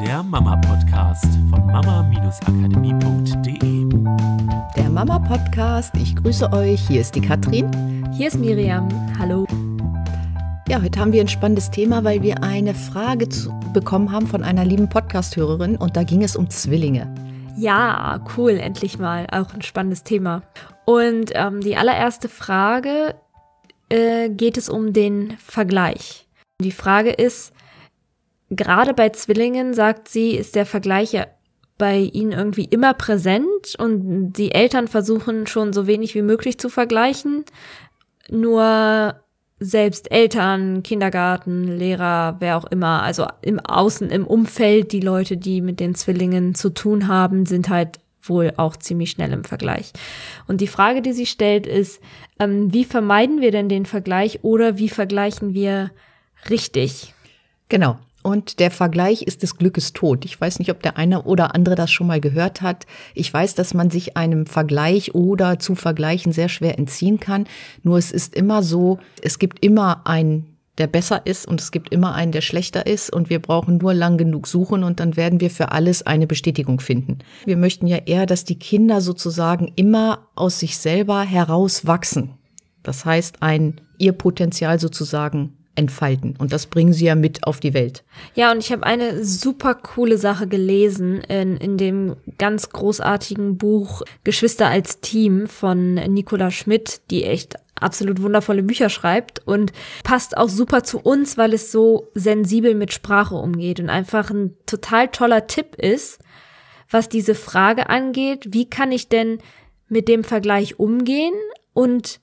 der Mama-Podcast von mama-akademie.de. Der Mama-Podcast, ich grüße euch. Hier ist die Katrin. Hier ist Miriam. Hallo. Ja, heute haben wir ein spannendes Thema, weil wir eine Frage zu, bekommen haben von einer lieben Podcast-Hörerin und da ging es um Zwillinge. Ja, cool, endlich mal. Auch ein spannendes Thema. Und ähm, die allererste Frage äh, geht es um den Vergleich. Die Frage ist, gerade bei Zwillingen, sagt sie, ist der Vergleich ja bei ihnen irgendwie immer präsent und die Eltern versuchen schon so wenig wie möglich zu vergleichen. Nur selbst Eltern, Kindergarten, Lehrer, wer auch immer, also im Außen, im Umfeld, die Leute, die mit den Zwillingen zu tun haben, sind halt wohl auch ziemlich schnell im Vergleich. Und die Frage, die sie stellt, ist, ähm, wie vermeiden wir denn den Vergleich oder wie vergleichen wir richtig? Genau. Und der Vergleich ist des Glückes Tod. Ich weiß nicht, ob der eine oder andere das schon mal gehört hat. Ich weiß, dass man sich einem Vergleich oder zu Vergleichen sehr schwer entziehen kann. Nur es ist immer so, es gibt immer einen, der besser ist und es gibt immer einen, der schlechter ist und wir brauchen nur lang genug suchen und dann werden wir für alles eine Bestätigung finden. Wir möchten ja eher, dass die Kinder sozusagen immer aus sich selber herauswachsen. Das heißt, ein ihr Potenzial sozusagen entfalten. Und das bringen sie ja mit auf die Welt. Ja, und ich habe eine super coole Sache gelesen in, in dem ganz großartigen Buch Geschwister als Team von Nicola Schmidt, die echt absolut wundervolle Bücher schreibt und passt auch super zu uns, weil es so sensibel mit Sprache umgeht und einfach ein total toller Tipp ist, was diese Frage angeht, wie kann ich denn mit dem Vergleich umgehen und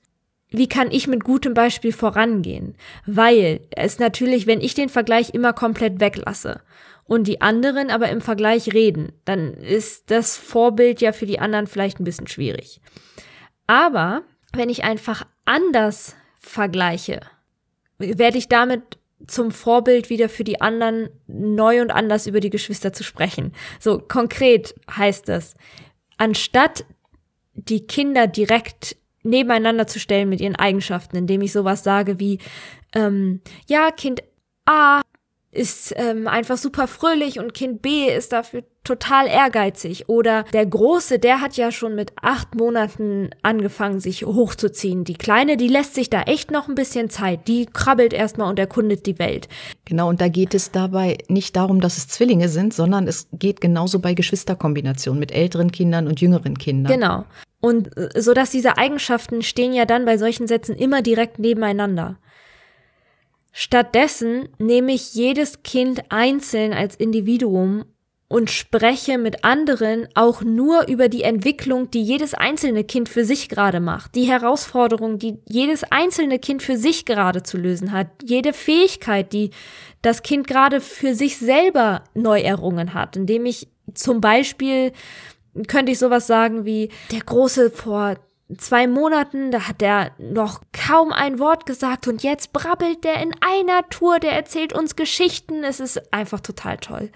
wie kann ich mit gutem Beispiel vorangehen? Weil es natürlich, wenn ich den Vergleich immer komplett weglasse und die anderen aber im Vergleich reden, dann ist das Vorbild ja für die anderen vielleicht ein bisschen schwierig. Aber wenn ich einfach anders vergleiche, werde ich damit zum Vorbild wieder für die anderen neu und anders über die Geschwister zu sprechen. So konkret heißt es, anstatt die Kinder direkt nebeneinander zu stellen mit ihren Eigenschaften, indem ich sowas sage wie, ähm, ja, Kind A ist ähm, einfach super fröhlich und Kind B ist dafür total ehrgeizig. Oder der Große, der hat ja schon mit acht Monaten angefangen, sich hochzuziehen. Die Kleine, die lässt sich da echt noch ein bisschen Zeit. Die krabbelt erstmal und erkundet die Welt. Genau, und da geht es dabei nicht darum, dass es Zwillinge sind, sondern es geht genauso bei Geschwisterkombinationen mit älteren Kindern und jüngeren Kindern. Genau. Und äh, so dass diese Eigenschaften stehen ja dann bei solchen Sätzen immer direkt nebeneinander. Stattdessen nehme ich jedes Kind einzeln als Individuum und spreche mit anderen auch nur über die Entwicklung, die jedes einzelne Kind für sich gerade macht, die Herausforderung, die jedes einzelne Kind für sich gerade zu lösen hat, jede Fähigkeit, die das Kind gerade für sich selber neu errungen hat, indem ich zum Beispiel könnte ich sowas sagen wie, der Große vor zwei Monaten, da hat er noch kaum ein Wort gesagt und jetzt brabbelt der in einer Tour, der erzählt uns Geschichten, es ist einfach total toll.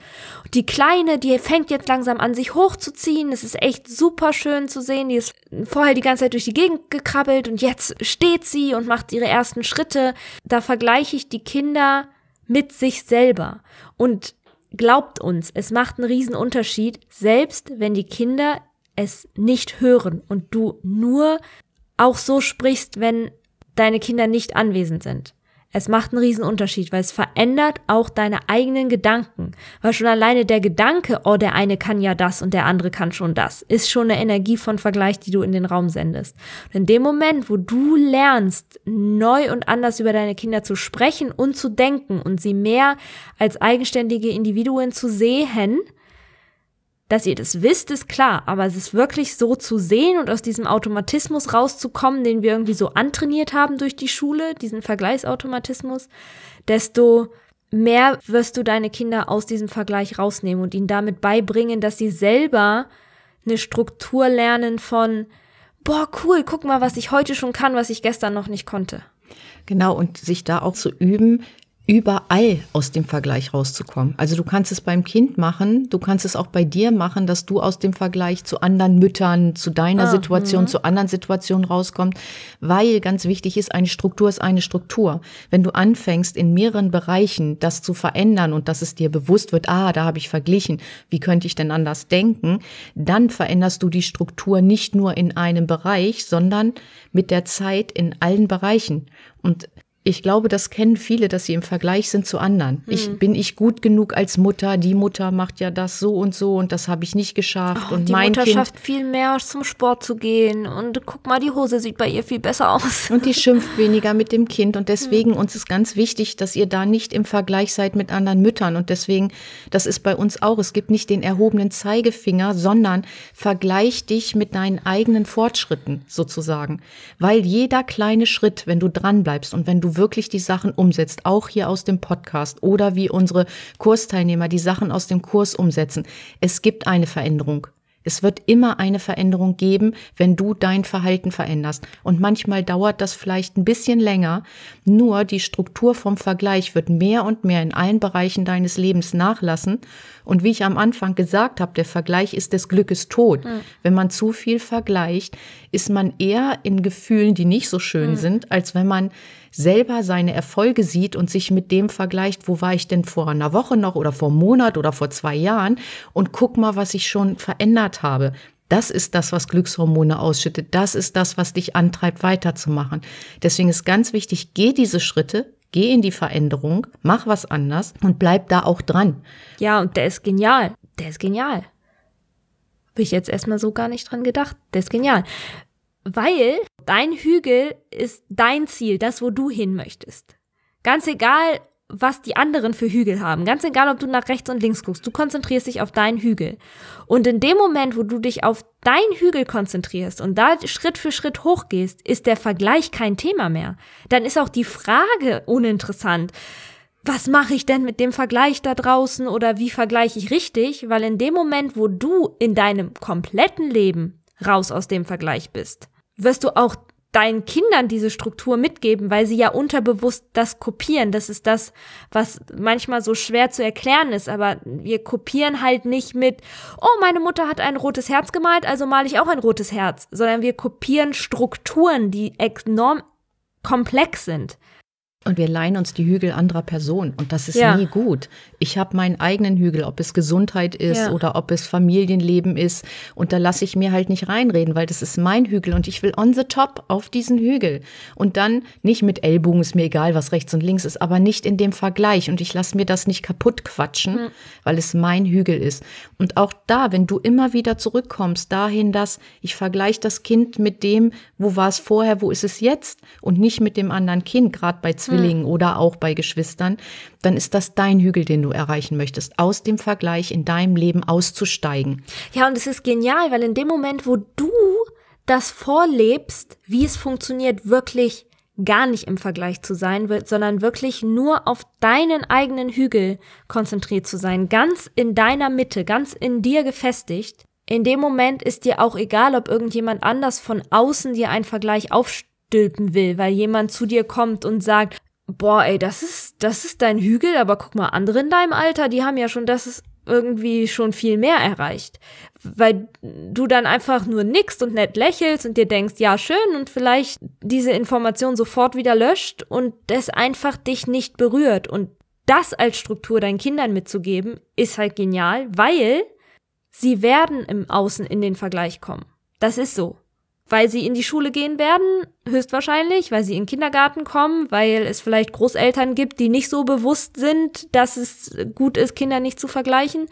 Die Kleine, die fängt jetzt langsam an, sich hochzuziehen, es ist echt super schön zu sehen, die ist vorher die ganze Zeit durch die Gegend gekrabbelt und jetzt steht sie und macht ihre ersten Schritte. Da vergleiche ich die Kinder mit sich selber und Glaubt uns, es macht einen riesen Unterschied, selbst wenn die Kinder es nicht hören und du nur auch so sprichst, wenn deine Kinder nicht anwesend sind. Es macht einen riesen Unterschied, weil es verändert auch deine eigenen Gedanken. Weil schon alleine der Gedanke, oh, der eine kann ja das und der andere kann schon das, ist schon eine Energie von Vergleich, die du in den Raum sendest. Und in dem Moment, wo du lernst, neu und anders über deine Kinder zu sprechen und zu denken und sie mehr als eigenständige Individuen zu sehen, dass ihr das wisst, ist klar, aber es ist wirklich so zu sehen und aus diesem Automatismus rauszukommen, den wir irgendwie so antrainiert haben durch die Schule, diesen Vergleichsautomatismus, desto mehr wirst du deine Kinder aus diesem Vergleich rausnehmen und ihnen damit beibringen, dass sie selber eine Struktur lernen von, boah, cool, guck mal, was ich heute schon kann, was ich gestern noch nicht konnte. Genau, und sich da auch zu üben, überall aus dem Vergleich rauszukommen. Also du kannst es beim Kind machen, du kannst es auch bei dir machen, dass du aus dem Vergleich zu anderen Müttern, zu deiner ah, Situation, mh. zu anderen Situationen rauskommst, weil ganz wichtig ist, eine Struktur ist eine Struktur. Wenn du anfängst, in mehreren Bereichen das zu verändern und dass es dir bewusst wird, ah, da habe ich verglichen, wie könnte ich denn anders denken, dann veränderst du die Struktur nicht nur in einem Bereich, sondern mit der Zeit in allen Bereichen. Und ich glaube, das kennen viele, dass sie im Vergleich sind zu anderen. Hm. Ich bin ich gut genug als Mutter? Die Mutter macht ja das so und so und das habe ich nicht geschafft. Oh, und die mein Mutter kind schafft viel mehr zum Sport zu gehen und guck mal, die Hose sieht bei ihr viel besser aus. Und die schimpft weniger mit dem Kind und deswegen hm. uns ist ganz wichtig, dass ihr da nicht im Vergleich seid mit anderen Müttern und deswegen, das ist bei uns auch. Es gibt nicht den erhobenen Zeigefinger, sondern vergleich dich mit deinen eigenen Fortschritten sozusagen, weil jeder kleine Schritt, wenn du dran bleibst und wenn du wirklich die Sachen umsetzt, auch hier aus dem Podcast oder wie unsere Kursteilnehmer die Sachen aus dem Kurs umsetzen. Es gibt eine Veränderung. Es wird immer eine Veränderung geben, wenn du dein Verhalten veränderst. Und manchmal dauert das vielleicht ein bisschen länger. Nur die Struktur vom Vergleich wird mehr und mehr in allen Bereichen deines Lebens nachlassen. Und wie ich am Anfang gesagt habe, der Vergleich ist des Glückes Tod. Mhm. Wenn man zu viel vergleicht, ist man eher in Gefühlen, die nicht so schön mhm. sind, als wenn man selber seine Erfolge sieht und sich mit dem vergleicht, wo war ich denn vor einer Woche noch oder vor einem Monat oder vor zwei Jahren und guck mal, was ich schon verändert habe. Das ist das, was Glückshormone ausschüttet. Das ist das, was dich antreibt, weiterzumachen. Deswegen ist ganz wichtig, geh diese Schritte, geh in die Veränderung, mach was anders und bleib da auch dran. Ja, und der ist genial. Der ist genial. Habe ich jetzt erstmal so gar nicht dran gedacht. Der ist genial. Weil dein Hügel ist dein Ziel, das, wo du hin möchtest. Ganz egal, was die anderen für Hügel haben. Ganz egal, ob du nach rechts und links guckst. Du konzentrierst dich auf deinen Hügel. Und in dem Moment, wo du dich auf deinen Hügel konzentrierst und da Schritt für Schritt hochgehst, ist der Vergleich kein Thema mehr. Dann ist auch die Frage uninteressant. Was mache ich denn mit dem Vergleich da draußen oder wie vergleiche ich richtig? Weil in dem Moment, wo du in deinem kompletten Leben raus aus dem Vergleich bist, wirst du auch deinen Kindern diese Struktur mitgeben, weil sie ja unterbewusst das kopieren. Das ist das, was manchmal so schwer zu erklären ist, aber wir kopieren halt nicht mit, oh, meine Mutter hat ein rotes Herz gemalt, also male ich auch ein rotes Herz, sondern wir kopieren Strukturen, die enorm komplex sind. Und wir leihen uns die Hügel anderer Personen. Und das ist ja. nie gut. Ich habe meinen eigenen Hügel, ob es Gesundheit ist ja. oder ob es Familienleben ist. Und da lasse ich mir halt nicht reinreden, weil das ist mein Hügel und ich will on the top auf diesen Hügel. Und dann nicht mit Ellbogen, ist mir egal, was rechts und links ist, aber nicht in dem Vergleich. Und ich lasse mir das nicht kaputt quatschen, mhm. weil es mein Hügel ist. Und auch da, wenn du immer wieder zurückkommst, dahin, dass ich vergleiche das Kind mit dem, wo war es vorher, wo ist es jetzt und nicht mit dem anderen Kind, gerade bei Zwillingen mhm. oder auch bei Geschwistern, dann ist das dein Hügel, den du erreichen möchtest, aus dem Vergleich in deinem Leben auszusteigen. Ja, und es ist genial, weil in dem Moment, wo du das vorlebst, wie es funktioniert, wirklich gar nicht im Vergleich zu sein, sondern wirklich nur auf deinen eigenen Hügel konzentriert zu sein, ganz in deiner Mitte, ganz in dir gefestigt. In dem Moment ist dir auch egal, ob irgendjemand anders von außen dir einen Vergleich aufstellt stülpen will, weil jemand zu dir kommt und sagt, boah, ey, das ist, das ist dein Hügel, aber guck mal, andere in deinem Alter, die haben ja schon das ist irgendwie schon viel mehr erreicht. Weil du dann einfach nur nickst und nett lächelst und dir denkst, ja, schön, und vielleicht diese Information sofort wieder löscht und es einfach dich nicht berührt. Und das als Struktur deinen Kindern mitzugeben, ist halt genial, weil sie werden im Außen in den Vergleich kommen. Das ist so weil sie in die Schule gehen werden, höchstwahrscheinlich, weil sie in den Kindergarten kommen, weil es vielleicht Großeltern gibt, die nicht so bewusst sind, dass es gut ist, Kinder nicht zu vergleichen.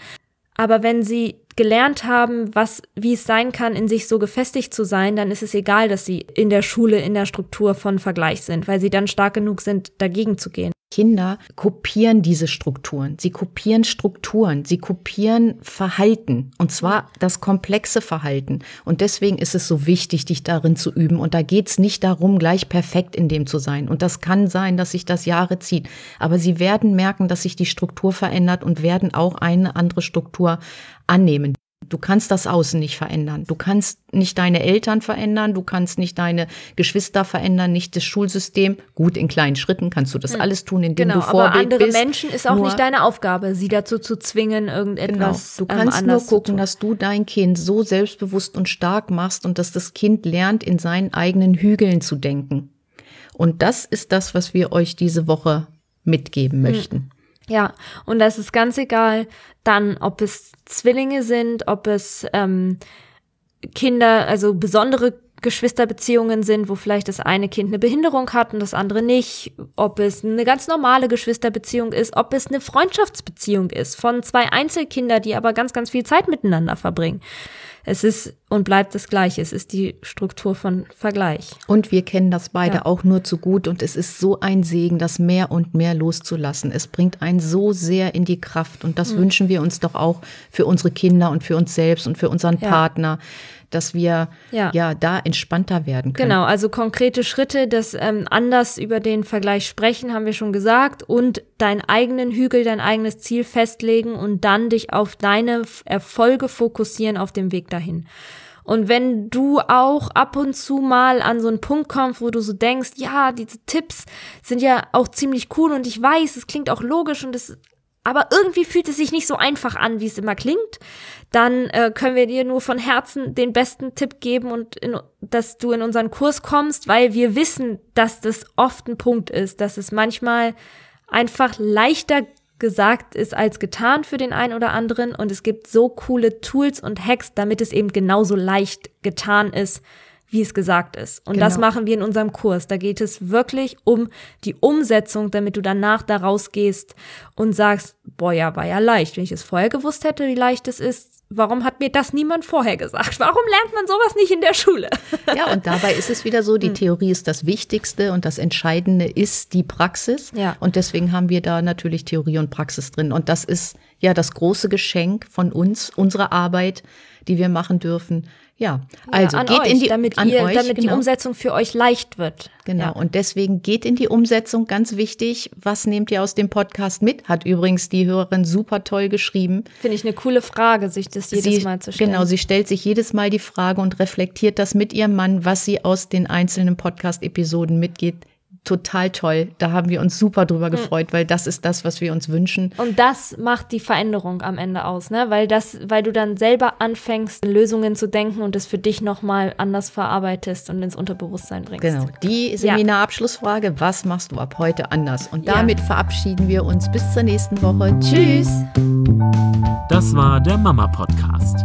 Aber wenn sie gelernt haben, was, wie es sein kann, in sich so gefestigt zu sein, dann ist es egal, dass sie in der Schule in der Struktur von Vergleich sind, weil sie dann stark genug sind, dagegen zu gehen. Kinder kopieren diese Strukturen. Sie kopieren Strukturen. Sie kopieren Verhalten. Und zwar das komplexe Verhalten. Und deswegen ist es so wichtig, dich darin zu üben. Und da geht's nicht darum, gleich perfekt in dem zu sein. Und das kann sein, dass sich das Jahre zieht. Aber sie werden merken, dass sich die Struktur verändert und werden auch eine andere Struktur annehmen. Du kannst das Außen nicht verändern. Du kannst nicht deine Eltern verändern, du kannst nicht deine Geschwister verändern, nicht das Schulsystem. Gut, in kleinen Schritten kannst du das hm. alles tun, indem genau, du Vorbild aber andere bist. Menschen ist auch Nur- nicht deine Aufgabe, sie dazu zu zwingen, irgendetwas Genau. Du ähm, kannst nur anders zu gucken, dass du dein Kind so selbstbewusst und stark machst und dass das Kind lernt, in seinen eigenen Hügeln zu denken. Und das ist das, was wir euch diese Woche mitgeben möchten. Ja, und das ist ganz egal, dann, ob es Zwillinge sind, ob es ähm, Kinder, also besondere Geschwisterbeziehungen sind, wo vielleicht das eine Kind eine Behinderung hat und das andere nicht, ob es eine ganz normale Geschwisterbeziehung ist, ob es eine Freundschaftsbeziehung ist von zwei Einzelkinder, die aber ganz, ganz viel Zeit miteinander verbringen. Es ist und bleibt das Gleiche. Es ist die Struktur von Vergleich. Und wir kennen das beide Ja. auch nur zu gut und es ist so ein Segen, das mehr und mehr loszulassen. Es bringt einen so sehr in die Kraft und das wünschen wir uns doch auch für unsere Kinder und für uns selbst und für unseren Ja. Partner, dass wir Ja. ja. da entspannter werden können. Genau, also konkrete Schritte, das ähm, anders über den Vergleich sprechen, haben wir schon gesagt, und deinen eigenen Hügel, dein eigenes Ziel festlegen und dann dich auf deine Erfolge fokussieren auf dem Weg dahin. Und wenn du auch ab und zu mal an so einen Punkt kommst, wo du so denkst, ja, diese Tipps sind ja auch ziemlich cool und ich weiß, es klingt auch logisch und es aber irgendwie fühlt es sich nicht so einfach an, wie es immer klingt, dann äh, können wir dir nur von Herzen den besten Tipp geben und in, dass du in unseren Kurs kommst, weil wir wissen, dass das oft ein Punkt ist, dass es manchmal einfach leichter gesagt ist als getan für den einen oder anderen. Und es gibt so coole Tools und Hacks, damit es eben genauso leicht getan ist, wie es gesagt ist. Und das Genau. machen wir in unserem Kurs. Da geht es wirklich um die Umsetzung, damit du danach da rausgehst und sagst, boah, ja, war ja leicht. Wenn ich es vorher gewusst hätte, wie leicht es ist, warum hat mir das niemand vorher gesagt? Warum lernt man sowas nicht in der Schule? Ja, und dabei ist es wieder Hm. so, die Theorie ist das Wichtigste und das Entscheidende ist die Praxis. Ja. Und deswegen haben wir da natürlich Theorie und Praxis drin. Und das ist ja das große Geschenk von uns, unsere Arbeit, die wir machen dürfen. Ja, also Ja, geht euch, in die damit, an ihr, euch, damit die genau. Umsetzung für euch leicht wird. Genau, Ja. und deswegen geht in die Umsetzung, ganz wichtig. Was nehmt ihr aus dem Podcast mit? Hat übrigens die Hörerin super toll geschrieben. Finde ich eine coole Frage, sich das jedes sie, Mal zu stellen. Genau, sie stellt sich jedes Mal die Frage und reflektiert das mit ihrem Mann, was sie aus den einzelnen Podcast-Episoden mitgeht. Total toll. Da haben wir uns super Hm. drüber gefreut, weil das ist das, was wir uns wünschen. Und das macht die Veränderung am Ende aus, ne? Weil das, weil du dann selber anfängst, Lösungen zu denken und es für dich nochmal anders verarbeitest und ins Unterbewusstsein bringst. Genau. Die Seminarabschlussfrage, was machst du ab heute anders? Und Ja. damit verabschieden wir uns bis zur nächsten Woche. Tschüss. Das war der Mama Podcast.